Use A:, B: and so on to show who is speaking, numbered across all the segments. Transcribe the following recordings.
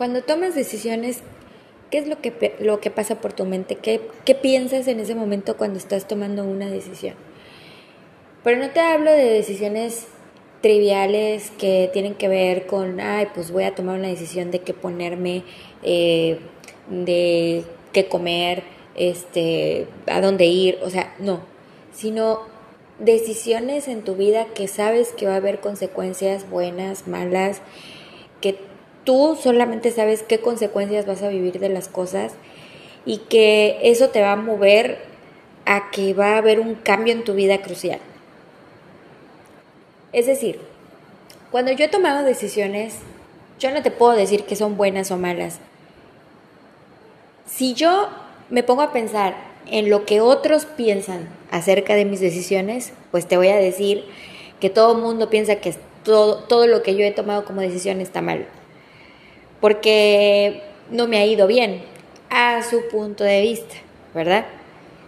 A: Cuando tomas decisiones, ¿qué es lo que, lo que pasa por tu mente? ¿Qué, ¿Qué piensas en ese momento cuando estás tomando una decisión? Pero no te hablo de decisiones triviales que tienen que ver con, ay, pues voy a tomar una decisión de qué ponerme, eh, de qué comer, este, a dónde ir, o sea, no, sino decisiones en tu vida que sabes que va a haber consecuencias buenas, malas, que tú solamente sabes qué consecuencias vas a vivir de las cosas y que eso te va a mover a que va a haber un cambio en tu vida crucial. Es decir, cuando yo he tomado decisiones, yo no te puedo decir que son buenas o malas. Si yo me pongo a pensar en lo que otros piensan acerca de mis decisiones, pues te voy a decir que todo el mundo piensa que todo, todo lo que yo he tomado como decisión está mal. Porque no me ha ido bien a su punto de vista, ¿verdad?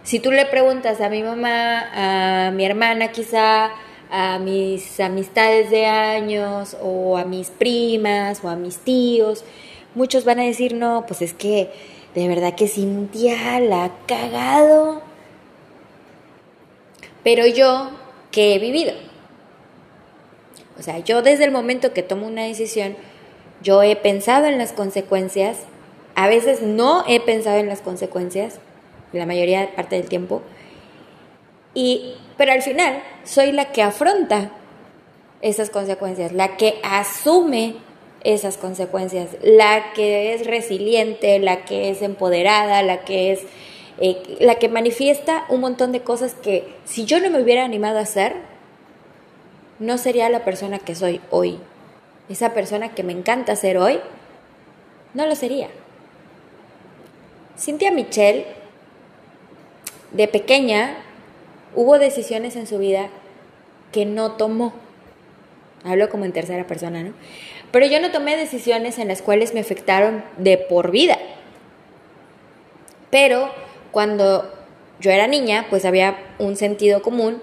A: Si tú le preguntas a mi mamá, a mi hermana quizá, a mis amistades de años o a mis primas o a mis tíos, muchos van a decir, no, pues es que de verdad que Cintia la ha cagado. Pero yo, ¿qué he vivido? O sea, yo desde el momento que tomo una decisión, yo he pensado en las consecuencias, a veces no he pensado en las consecuencias, la mayoría parte del tiempo, y pero al final soy la que afronta esas consecuencias, la que asume esas consecuencias, la que es resiliente, la que es empoderada, la que es eh, la que manifiesta un montón de cosas que si yo no me hubiera animado a hacer, no sería la persona que soy hoy. Esa persona que me encanta ser hoy, no lo sería. Cynthia Michelle, de pequeña, hubo decisiones en su vida que no tomó. Hablo como en tercera persona, ¿no? Pero yo no tomé decisiones en las cuales me afectaron de por vida. Pero cuando yo era niña, pues había un sentido común,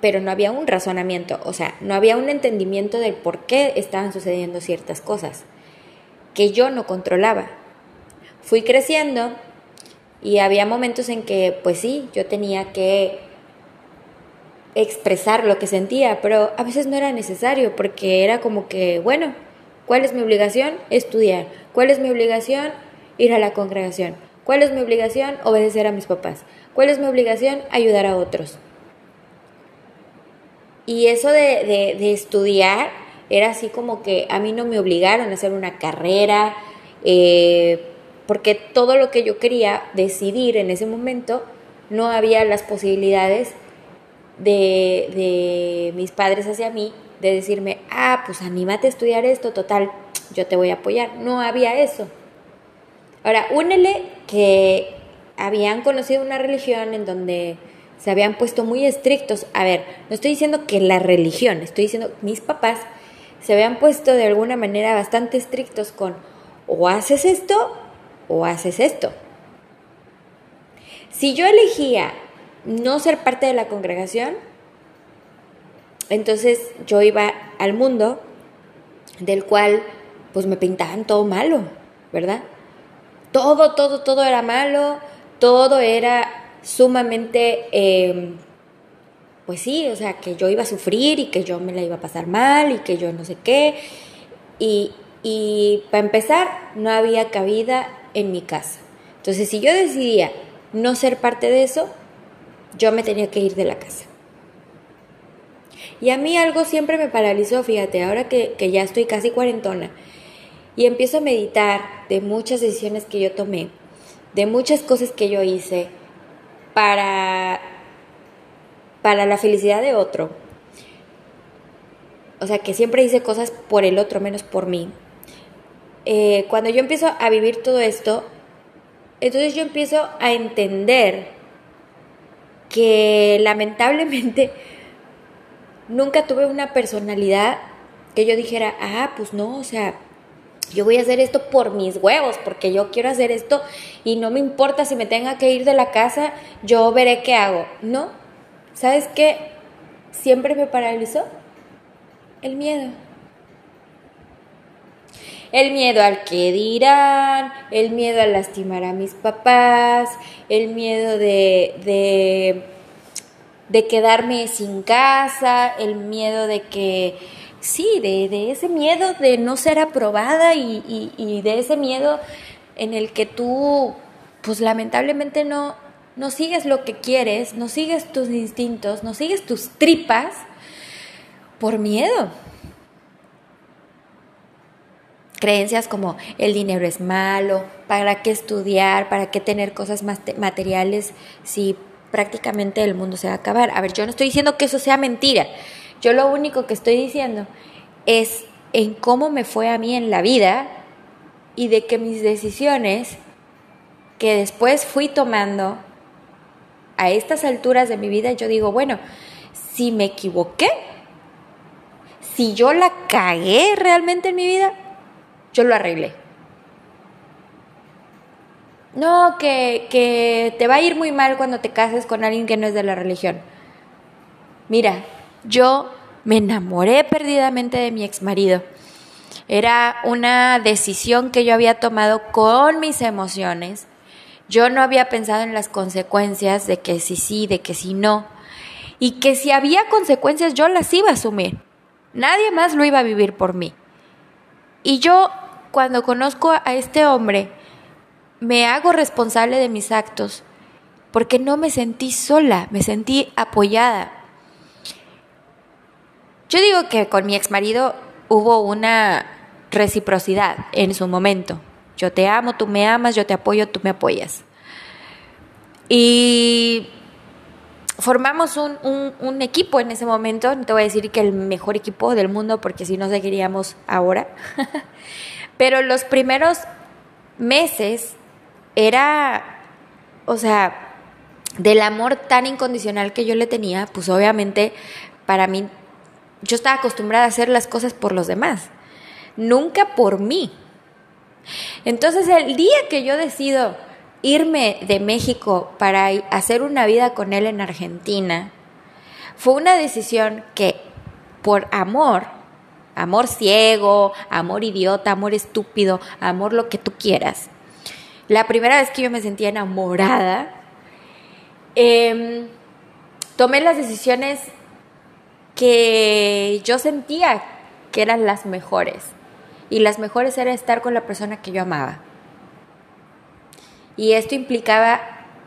A: pero no había un razonamiento, o sea, no había un entendimiento del por qué estaban sucediendo ciertas cosas que yo no controlaba. Fui creciendo y había momentos en que, pues sí, yo tenía que expresar lo que sentía, pero a veces no era necesario porque era como que, bueno, ¿cuál es mi obligación? Estudiar. ¿Cuál es mi obligación? Ir a la congregación. ¿Cuál es mi obligación? Obedecer a mis papás. ¿Cuál es mi obligación? Ayudar a otros. Y eso de, de, estudiar era así como que a mí no me obligaron a hacer una carrera. Eh, porque todo lo que yo quería decidir en ese momento no había las posibilidades de, de, mis padres hacia mí de decirme, ah, pues anímate a estudiar esto, total, yo te voy a apoyar. No había eso. Ahora, únele que habían conocido una religión en donde se habían puesto muy estrictos. A ver, no estoy diciendo que la religión, estoy diciendo mis papás se habían puesto de alguna manera bastante estrictos con o haces esto o haces esto. Si yo elegía no ser parte de la congregación, entonces yo iba al mundo del cual pues me pintaban todo malo, ¿verdad? Todo, todo, todo era malo, todo era sumamente, em, pues sí, o sea, que yo iba a sufrir y que yo me la iba a pasar mal y que yo no sé qué. Y, y para empezar, no había cabida en mi casa. Entonces, si yo decidía no ser parte de eso, yo me tenía que ir de la casa. Y a mí algo siempre me paralizó, fíjate, ahora que, que ya estoy casi cuarentona y empiezo a meditar de muchas decisiones que yo tomé, de muchas cosas que yo hice para, para la felicidad de otro. O sea, que siempre hice cosas por el otro, menos por mí. Eh, cuando yo empiezo a vivir todo esto, entonces yo empiezo a entender que lamentablemente nunca tuve una personalidad que yo dijera, ah, pues no, o sea, yo voy a hacer esto por mis huevos, porque yo quiero hacer esto y no me importa si me tenga que ir de la casa, yo veré qué hago. No, ¿sabes qué? Siempre me paralizó el miedo. el miedo al que dirán, el miedo a lastimar a mis papás, el miedo de, de, de quedarme sin casa, el miedo de que, sí, de, de ese miedo de no ser aprobada y, y de ese miedo en el que tú, pues lamentablemente no, no sigues lo que quieres, no sigues tus instintos, no sigues tus tripas por miedo. Creencias como el dinero es malo, para qué estudiar, para qué tener cosas materiales si prácticamente el mundo se va a acabar. A ver, yo no estoy diciendo que eso sea mentira. Yo lo único que estoy diciendo es en cómo me fue a mí en la vida y de que mis decisiones que después fui tomando a estas alturas de mi vida, yo digo, bueno, si me equivoqué, si yo la cagué realmente en mi vida, yo lo arreglé. No, que, que te va a ir muy mal cuando te cases con alguien que no es de la religión. Mira, yo me enamoré perdidamente de mi ex marido. Era una decisión que yo había tomado con mis emociones, yo no había pensado en las consecuencias de que si sí, de que si no. Y que si había consecuencias yo las iba a asumir. Nadie más lo iba a vivir por mí. Y yo, cuando conozco a este hombre, me hago responsable de mis actos porque no me sentí sola, me sentí apoyada. Yo digo que con mi ex marido hubo una reciprocidad en su momento. Yo te amo, tú me amas, yo te apoyo, tú me apoyas. Y formamos un, equipo en ese momento, no te voy a decir que el mejor equipo del mundo porque si no seguiríamos ahora, pero los primeros meses era, o sea, del amor tan incondicional que yo le tenía, pues obviamente para mí, yo estaba acostumbrada a hacer las cosas por los demás, nunca por mí. Entonces el día que yo decido irme de México para hacer una vida con él en Argentina, fue una decisión que por amor, amor ciego, amor idiota, amor estúpido, amor lo que tú quieras, la primera vez que yo me sentía enamorada, em, tomé las decisiones que yo sentía que eran las mejores y las mejores era estar con la persona que yo amaba. Y esto implicaba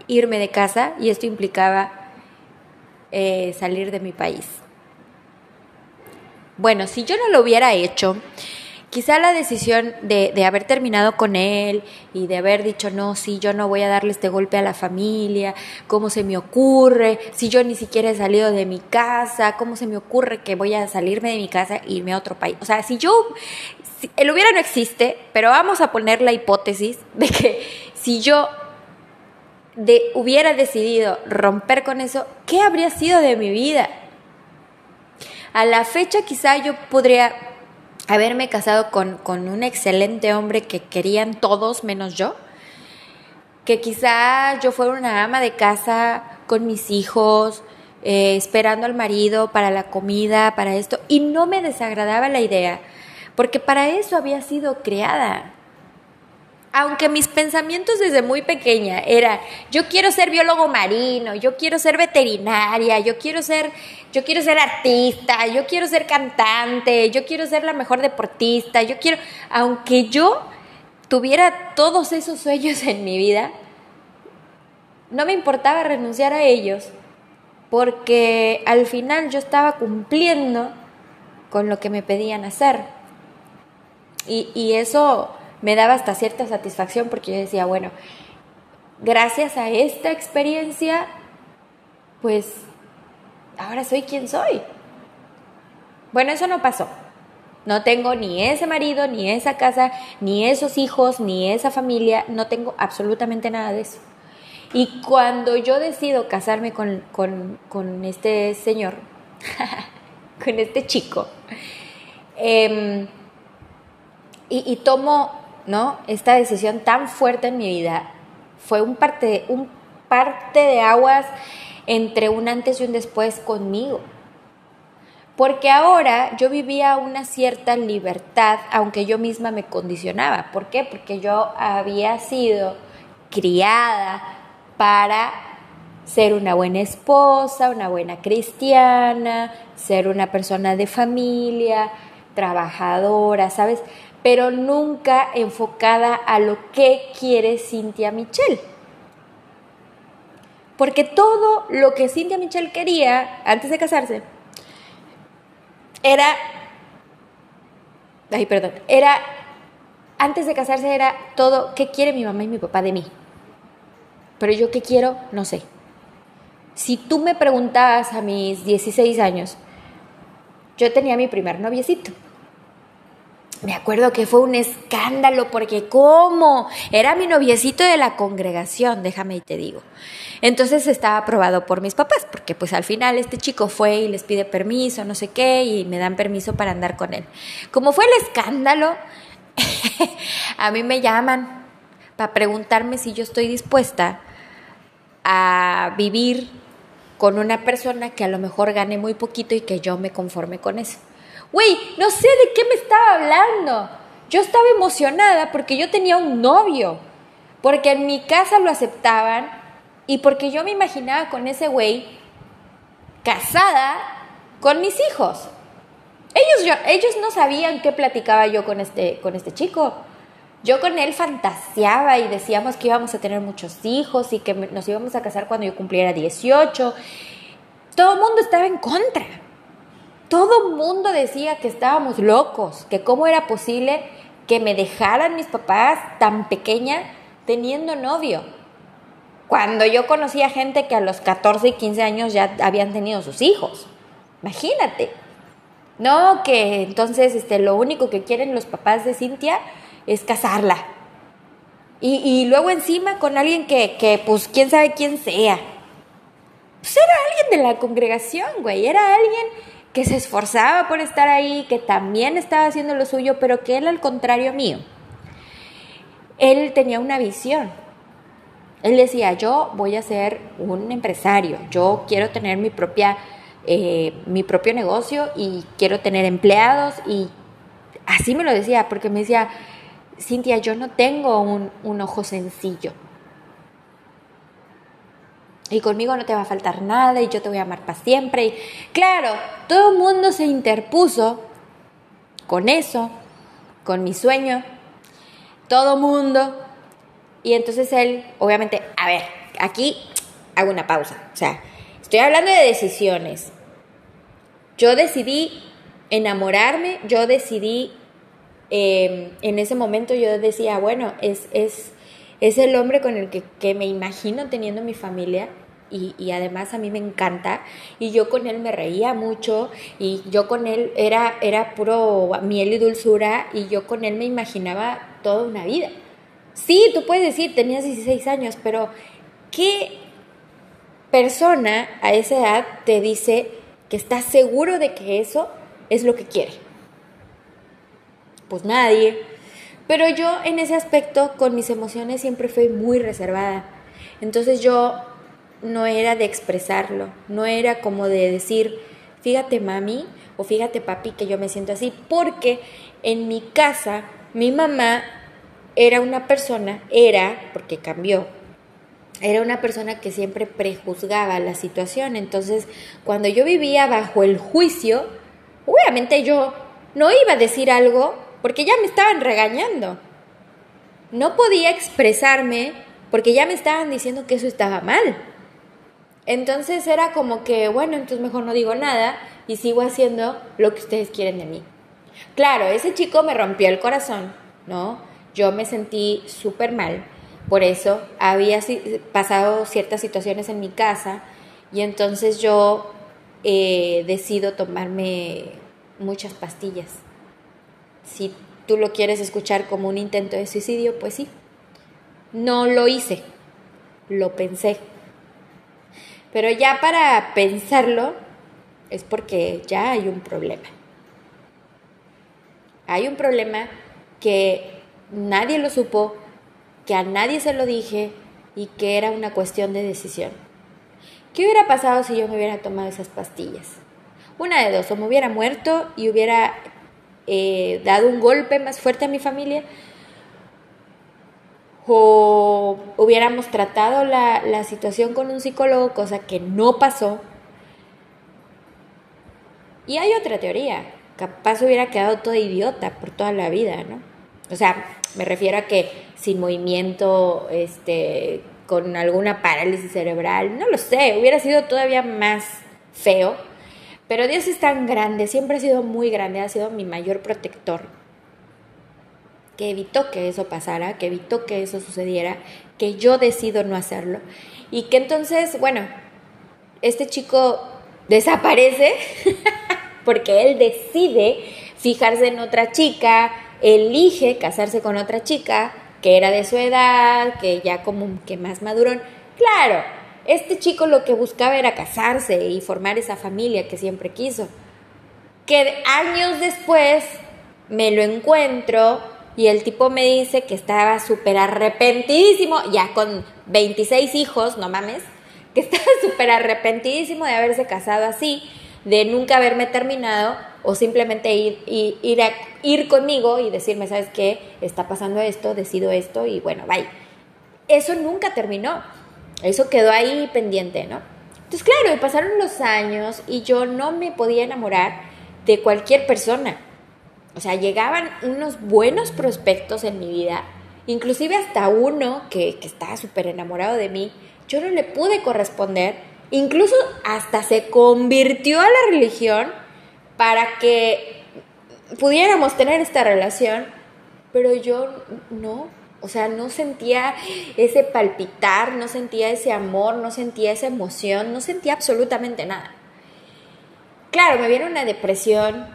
A: irme de casa y esto implicaba eh, salir de mi país. Bueno, si yo no lo hubiera hecho, quizá la decisión de, de, haber terminado con él y de haber dicho, no, sí, yo no voy a darle este golpe a la familia, ¿cómo se me ocurre? Si yo ni siquiera he salido de mi casa, ¿cómo se me ocurre que voy a salirme de mi casa e irme a otro país? O sea, si yo el hubiera no existe, pero vamos a poner la hipótesis de que si yo de, hubiera decidido romper con eso, ¿qué habría sido de mi vida? A la fecha quizá yo podría haberme casado con, con un excelente hombre que querían todos menos yo, que quizá yo fuera una ama de casa con mis hijos, eh, esperando al marido para la comida, para esto, y no me desagradaba la idea porque para eso había sido creada. Aunque mis pensamientos desde muy pequeña era, yo quiero ser biólogo marino, yo quiero ser veterinaria, yo quiero ser, yo quiero ser artista, yo quiero ser cantante, yo quiero ser la mejor deportista, yo quiero, aunque yo tuviera todos esos sueños en mi vida, no me importaba renunciar a ellos, porque al final yo estaba cumpliendo con lo que me pedían hacer. Y, eso me daba hasta cierta satisfacción porque yo decía, bueno, gracias a esta experiencia, pues ahora soy quien soy. Bueno, eso no pasó. No tengo ni ese marido, ni esa casa, ni esos hijos, ni esa familia. No tengo absolutamente nada de eso. Y cuando yo decido casarme con, con este señor, con este chico, eh, y, tomo ¿no? esta decisión tan fuerte en mi vida. Fue un parte, un parte de aguas entre un antes y un después conmigo. porque ahora yo vivía una cierta libertad, aunque yo misma me condicionaba. ¿Por qué? Porque yo había sido criada para ser una buena esposa, una buena cristiana, ser una persona de familia, trabajadora, ¿sabes? Pero nunca enfocada a lo que quiere Cintia Michelle. Porque todo lo que Cintia Michelle quería antes de casarse era, ay, perdón, era, antes de casarse era todo, ¿qué quiere mi mamá y mi papá de mí? Pero yo qué quiero, no sé. Si tú me preguntabas a mis 16 años, yo tenía mi primer noviecito. Me acuerdo que fue un escándalo porque ¿cómo? Era mi noviecito de la congregación, déjame y te digo. Entonces estaba aprobado por mis papás, porque pues al final este chico fue y les pide permiso, no sé qué, y me dan permiso para andar con él. Como fue el escándalo, a mí me llaman para preguntarme si yo estoy dispuesta a vivir con una persona que a lo mejor gane muy poquito y que yo me conforme con eso. Güey, no sé de qué me estaba hablando. Yo estaba emocionada porque yo tenía un novio, porque en mi casa lo aceptaban y porque yo me imaginaba con ese güey casada con mis hijos. Ellos, ellos no sabían qué platicaba yo con este, con este chico. Yo con él fantaseaba y decíamos que íbamos a tener muchos hijos y que nos íbamos a casar cuando yo cumpliera 18. Todo el mundo estaba en contra. Todo mundo decía que estábamos locos, que cómo era posible que me dejaran mis papás tan pequeña teniendo novio. Cuando yo conocía gente que a los 14 y 15 años ya habían tenido sus hijos. Imagínate. No, que entonces este, lo único que quieren los papás de Cintia es casarla. Y, luego encima con alguien que, que, pues, quién sabe quién sea. Pues era alguien de la congregación, güey. Era alguien que se esforzaba por estar ahí, que también estaba haciendo lo suyo, pero que él al contrario mío. Él tenía una visión. Él decía, yo voy a ser un empresario, yo quiero tener mi propia, eh, mi propio negocio y quiero tener empleados y así me lo decía, porque me decía, Cintia, yo no tengo un, ojo sencillo. Y conmigo no te va a faltar nada y yo te voy a amar para siempre. Y claro, todo el mundo se interpuso con eso, con mi sueño. Todo mundo. Y entonces él, obviamente, a ver, aquí hago una pausa. O sea, estoy hablando de decisiones. Yo decidí enamorarme, yo decidí Em, en ese momento yo decía, bueno, es, es, es el hombre con el que, me imagino teniendo mi familia y, y, además a mí me encanta y yo con él me reía mucho y yo con él era, era puro miel y dulzura y yo con él me imaginaba toda una vida. Sí, tú puedes decir, tenías 16 años, pero ¿qué persona a esa edad te dice que está seguro de que eso es lo que quiere? pues nadie. Pero yo en ese aspecto con mis emociones siempre fui muy reservada. Entonces yo no era de expresarlo, no era como de decir, fíjate mami o fíjate papi que yo me siento así, porque en mi casa mi mamá era una persona, era, porque cambió, era una persona que siempre prejuzgaba la situación. Entonces, cuando yo vivía bajo el juicio, obviamente yo no iba a decir algo porque ya me estaban regañando. No podía expresarme porque ya me estaban diciendo que eso estaba mal. Entonces era como que, bueno, entonces mejor no digo nada y sigo haciendo lo que ustedes quieren de mí. Claro, ese chico me rompió el corazón, ¿no? Yo me sentí súper mal. Por eso había pasado ciertas situaciones en mi casa y entonces yo eh, decido tomarme muchas pastillas si tú lo quieres escuchar como un intento de suicidio, pues sí. No lo hice, lo pensé. Pero ya para pensarlo es porque ya hay un problema. Hay un problema que nadie lo supo, que a nadie se lo dije y que era una cuestión de decisión. ¿Qué hubiera pasado si yo me hubiera tomado esas pastillas? Una de dos, o me hubiera muerto y hubiera eh, dado un golpe más fuerte a mi familia, o hubiéramos tratado la, la situación con un psicólogo, cosa que no pasó. Y hay otra teoría, capaz hubiera quedado toda idiota por toda la vida, ¿no? O sea, me refiero a que sin movimiento, este, con alguna parálisis cerebral, no lo sé, hubiera sido todavía más feo. Pero Dios es tan grande, siempre ha sido muy grande, ha sido mi mayor protector, que evitó que eso pasara, que evitó que eso sucediera, que yo decido no hacerlo. Y que entonces, bueno, este chico desaparece porque él decide fijarse en otra chica, elige casarse con otra chica que era de su edad, que ya como que más madurón. Claro, este chico lo que buscaba era casarse y formar esa familia que siempre quiso. Que años después me lo encuentro y el tipo me dice que estaba súper arrepentidísimo, ya con 26 hijos, no mames, que estaba súper arrepentidísimo de haberse casado así, de nunca haberme terminado o simplemente ir, a, ir conmigo y decirme, ¿sabes qué? Está pasando esto, decido esto y bueno, bye. Eso nunca terminó. Eso quedó ahí pendiente, ¿no? Entonces, claro, pasaron los años y yo no me podía enamorar de cualquier persona. O sea, llegaban unos buenos prospectos en mi vida, inclusive hasta uno que, que estaba súper enamorado de mí, yo no le pude corresponder, incluso hasta se convirtió a la religión para que pudiéramos tener esta relación, pero yo no, o sea, no sentía ese palpitar, no sentía ese amor, no sentía esa emoción, no sentía absolutamente nada. Claro, me viene una depresión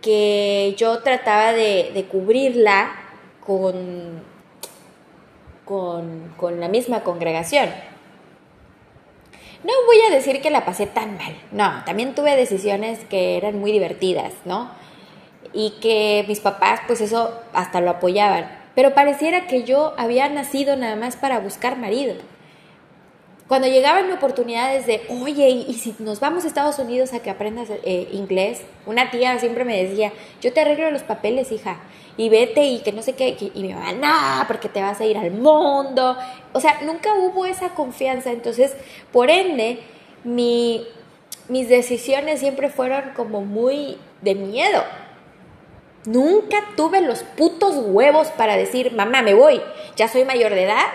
A: que yo trataba de, cubrirla con, con, con la misma congregación. No voy a decir que la pasé tan mal, no, también tuve decisiones que eran muy divertidas, ¿no? Y que mis papás, pues eso hasta lo apoyaban. Pero pareciera que yo había nacido nada más para buscar marido. Cuando llegaban oportunidades de, oye, ¿y si nos vamos a Estados Unidos a que aprendas eh, inglés? Una tía siempre me decía, yo te arreglo los papeles, hija y vete y que no sé qué, y me va, no, porque te vas a ir al mundo. O sea, nunca hubo esa confianza. Entonces, por ende, mi, mis decisiones siempre fueron como muy de miedo. Nunca tuve los putos huevos para decir, mamá, me voy, ya soy mayor de edad,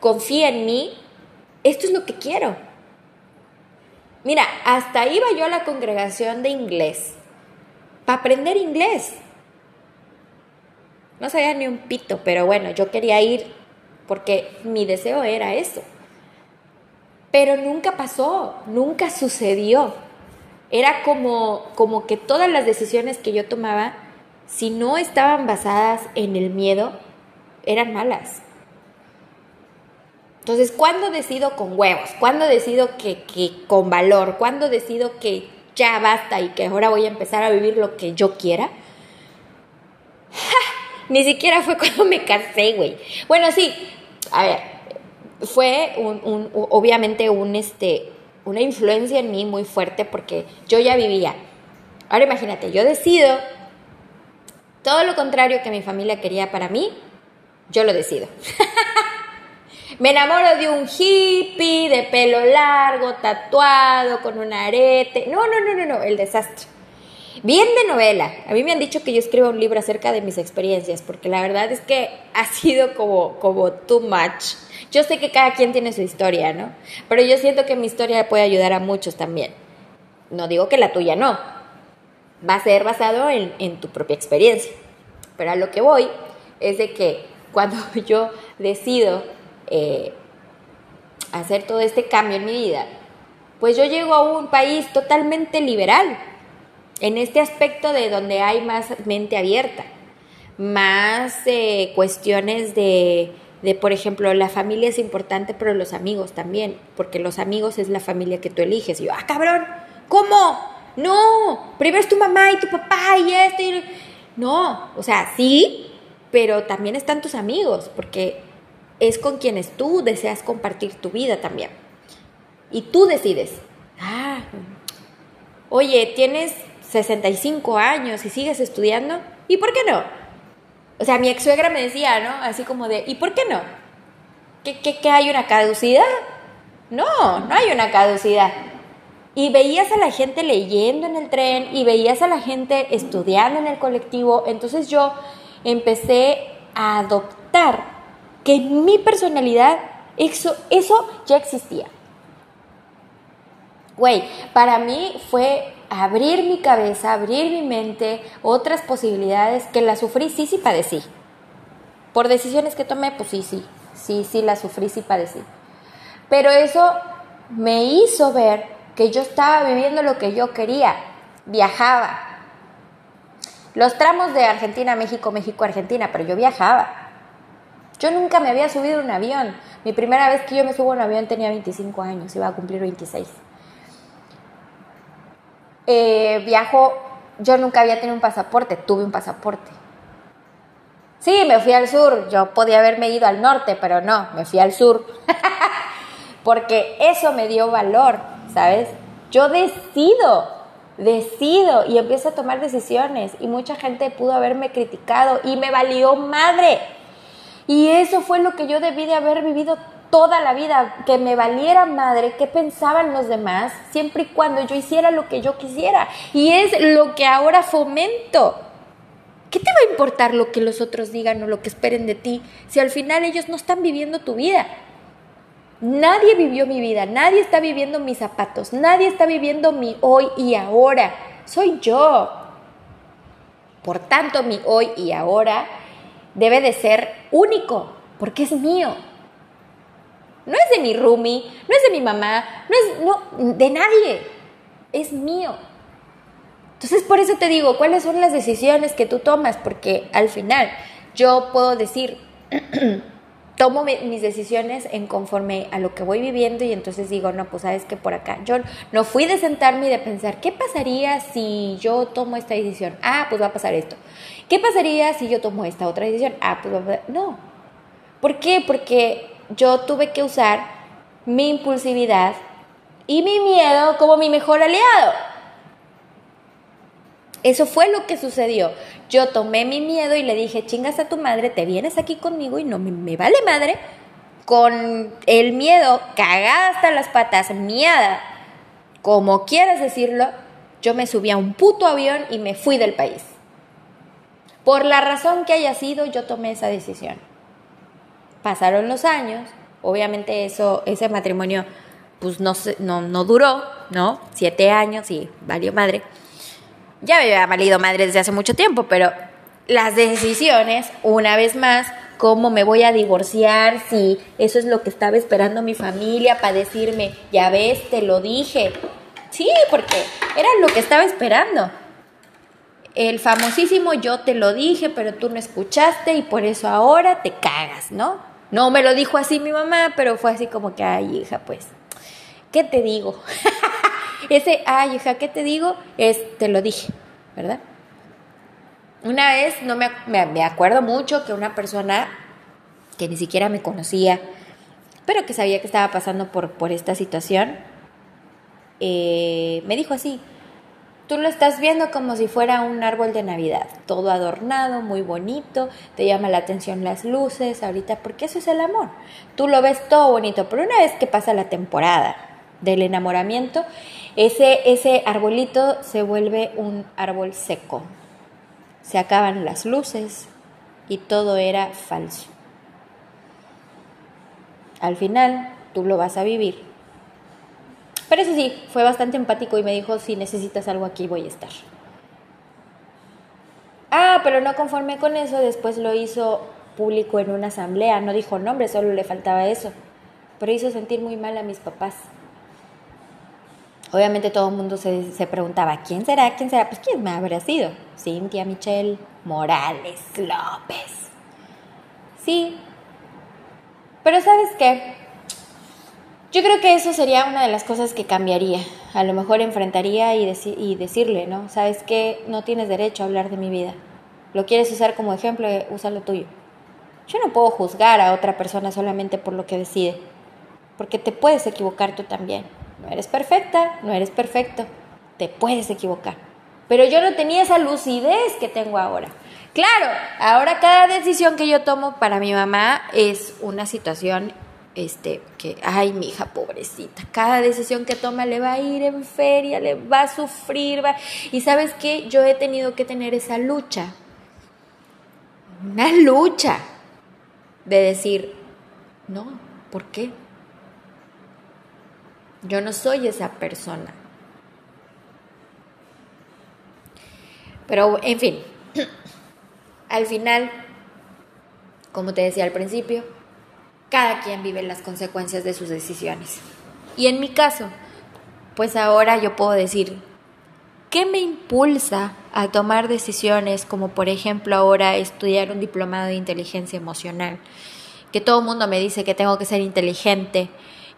A: confía en mí, esto es lo que quiero. Mira, hasta iba yo a la congregación de inglés, para aprender inglés. No sabía ni un pito, pero bueno, yo quería ir porque mi deseo era eso. Pero nunca pasó, nunca sucedió. Era como, como que todas las decisiones que yo tomaba, si no estaban basadas en el miedo, eran malas. Entonces, ¿cuándo decido con huevos? ¿Cuándo decido que, que con valor? ¿Cuándo decido que ya basta y que ahora voy a empezar a vivir lo que yo quiera? Ni siquiera fue cuando me casé, güey. Bueno, sí, a ver, fue un, obviamente un, este, una influencia en mí muy fuerte porque yo ya vivía. Ahora imagínate, yo decido todo lo contrario que mi familia quería para mí, yo lo decido. Me enamoro de un hippie, de pelo largo, tatuado, con un arete. No, no, no, no, no, el desastre. Bien de novela. A mí me han dicho que yo escriba un libro acerca de mis experiencias, porque la verdad es que ha sido como, como too much. Yo sé que cada quien tiene su historia, ¿no? Pero yo siento que mi historia puede ayudar a muchos también. No digo que la tuya no. Va a ser basado en, tu propia experiencia. Pero a lo que voy es de que cuando yo decido eh, hacer todo este cambio en mi vida, pues yo llego a un país totalmente liberal en este aspecto de donde hay más mente abierta, más eh, cuestiones de, de, por ejemplo, la familia es importante, pero los amigos también, porque los amigos es la familia que tú eliges. Y yo, ah, cabrón, ¿cómo? No, primero es tu mamá y tu papá y esto. Y... No, o sea, sí, pero también están tus amigos, porque es con quienes tú deseas compartir tu vida también. Y tú decides, ah, oye, tienes 65 años y sigues estudiando, ¿y por qué no? O sea, mi ex suegra me decía, ¿no? Así como de, ¿y por qué no? ¿Qué, qué, qué hay una caducidad? No, no hay una caducidad. Y veías a la gente leyendo en el tren y veías a la gente estudiando en el colectivo. Entonces yo empecé a adoptar que en mi personalidad eso, eso ya existía. Güey, para mí fue abrir mi cabeza, abrir mi mente, otras posibilidades que la sufrí, sí, sí padecí. Por decisiones que tomé, pues sí, sí, sí, sí la sufrí, sí padecí. Pero eso me hizo ver que yo estaba viviendo lo que yo quería, viajaba. Los tramos de Argentina, México, México, Argentina, pero yo viajaba. Yo nunca me había subido un avión. Mi primera vez que yo me subo a un avión tenía 25 años, iba a cumplir 26. Eh, viajo, yo nunca había tenido un pasaporte, tuve un pasaporte. Sí, me fui al sur, yo podía haberme ido al norte, pero no, me fui al sur. Porque eso me dio valor, ¿sabes? Yo decido, decido y empiezo a tomar decisiones y mucha gente pudo haberme criticado y me valió madre. Y eso fue lo que yo debí de haber vivido toda la vida, que me valiera madre qué pensaban los demás, siempre y cuando yo hiciera lo que yo quisiera. Y es lo que ahora fomento. ¿Qué te va a importar lo que los otros digan o lo que esperen de ti si al final ellos no están viviendo tu vida? Nadie vivió mi vida, nadie está viviendo mis zapatos, nadie está viviendo mi hoy y ahora. Soy yo. Por tanto, mi hoy y ahora debe de ser único, porque es mío. No es de mi roomie, no es de mi mamá, no es no, de nadie. Es mío. Entonces, por eso te digo, ¿cuáles son las decisiones que tú tomas? Porque al final yo puedo decir, tomo mis decisiones en conforme a lo que voy viviendo y entonces digo, no, pues sabes que por acá, yo no fui de sentarme y de pensar, ¿qué pasaría si yo tomo esta decisión? Ah, pues va a pasar esto. ¿Qué pasaría si yo tomo esta otra decisión? Ah, pues va a pasar... No. ¿Por qué? Porque yo tuve que usar mi impulsividad y mi miedo como mi mejor aliado. Eso fue lo que sucedió. Yo tomé mi miedo y le dije, chingas a tu madre, te vienes aquí conmigo y no me, vale madre. Con el miedo, cagada hasta las patas, miada, como quieras decirlo, yo me subí a un puto avión y me fui del país. Por la razón que haya sido, yo tomé esa decisión. Pasaron los años, obviamente eso, ese matrimonio pues no, no, no duró, ¿no? Siete años y valió madre. Ya me había valido madre desde hace mucho tiempo, pero las decisiones, una vez más, cómo me voy a divorciar, si eso es lo que estaba esperando mi familia para decirme, ya ves, te lo dije. Sí, porque era lo que estaba esperando. El famosísimo yo te lo dije, pero tú no escuchaste y por eso ahora te cagas, ¿no? No me lo dijo así mi mamá, pero fue así como que, ay, hija, pues, ¿qué te digo? Ese, ay, hija, ¿qué te digo? Es, te lo dije, ¿verdad? Una vez, no me, me, acuerdo mucho que una persona que ni siquiera me conocía, pero que sabía que estaba pasando por, por esta situación, eh, me dijo así, Tú lo estás viendo como si fuera un árbol de Navidad, todo adornado, muy bonito, te llama la atención las luces ahorita, porque eso es el amor. Tú lo ves todo bonito, pero una vez que pasa la temporada del enamoramiento, ese, ese arbolito se vuelve un árbol seco. Se acaban las luces y todo era falso. Al final, tú lo vas a vivir pero eso sí, fue bastante empático y me dijo, si necesitas algo aquí voy a estar. Ah, pero no conforme con eso, después lo hizo público en una asamblea, no dijo nombre, solo le faltaba eso, pero hizo sentir muy mal a mis papás. Obviamente todo el mundo se, se preguntaba, ¿quién será? ¿Quién será? Pues ¿quién me habrá sido? Cintia Michelle Morales López. Sí. Pero ¿sabes qué? Yo creo que eso sería una de las cosas que cambiaría. A lo mejor enfrentaría y, y decirle, ¿no? Sabes que no tienes derecho a hablar de mi vida. Lo quieres usar como ejemplo, usa lo tuyo. Yo no puedo juzgar a otra persona solamente por lo que decide, porque te puedes equivocar tú también. No eres perfecta, no eres perfecto. te puedes equivocar. Pero yo no tenía esa lucidez que tengo ahora. Claro, ahora cada decisión que yo tomo para mi mamá es una situación este, que, ay, mi hija pobrecita, cada decisión que toma le va a ir en feria, le va a sufrir, va... y sabes qué, yo he tenido que tener esa lucha, una lucha de decir, no, ¿por qué? Yo no soy esa persona. Pero, en fin, al final, como te decía al principio, cada quien vive las consecuencias de sus decisiones. Y en mi caso, pues ahora yo puedo decir, ¿qué me impulsa a tomar decisiones como por ejemplo ahora estudiar un diplomado de inteligencia emocional? Que todo el mundo me dice que tengo que ser inteligente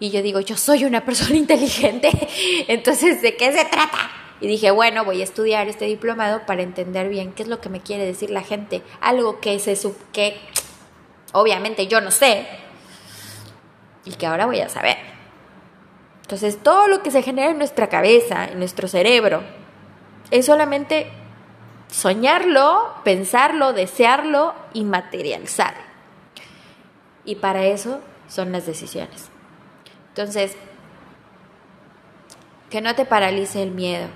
A: y yo digo, yo soy una persona inteligente, entonces ¿de qué se trata? Y dije, bueno, voy a estudiar este diplomado para entender bien qué es lo que me quiere decir la gente, algo que se que obviamente yo no sé, y que ahora voy a saber. Entonces, todo lo que se genera en nuestra cabeza, en nuestro cerebro, es solamente soñarlo, pensarlo, desearlo y materializarlo. Y para eso son las decisiones. Entonces, que no te paralice el miedo,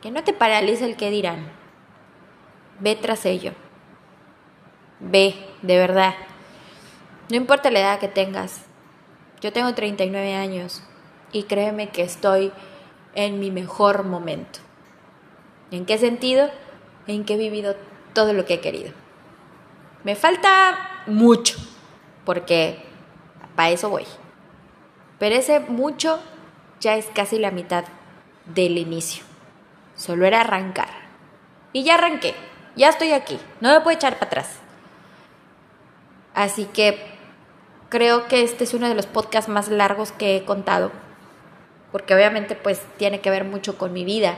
A: que no te paralice el que dirán. Ve tras ello. Ve, de verdad. No importa la edad que tengas, yo tengo 39 años y créeme que estoy en mi mejor momento. ¿En qué sentido? En que he vivido todo lo que he querido. Me falta mucho, porque para eso voy. Pero ese mucho ya es casi la mitad del inicio. Solo era arrancar. Y ya arranqué. Ya estoy aquí. No me puedo echar para atrás. Así que Creo que este es uno de los podcasts más largos que he contado, porque obviamente pues tiene que ver mucho con mi vida.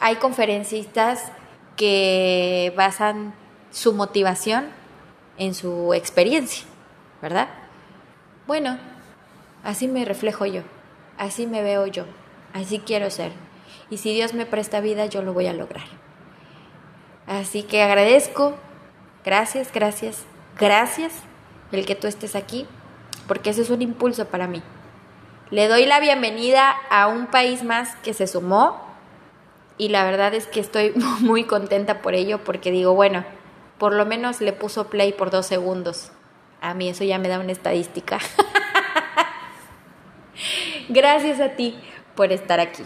A: Hay conferencistas que basan su motivación en su experiencia, ¿verdad? Bueno, así me reflejo yo, así me veo yo, así quiero ser. Y si Dios me presta vida, yo lo voy a lograr. Así que agradezco, gracias, gracias, gracias el que tú estés aquí, porque eso es un impulso para mí. Le doy la bienvenida a un país más que se sumó y la verdad es que estoy muy contenta por ello porque digo, bueno, por lo menos le puso play por dos segundos. A mí eso ya me da una estadística. Gracias a ti por estar aquí.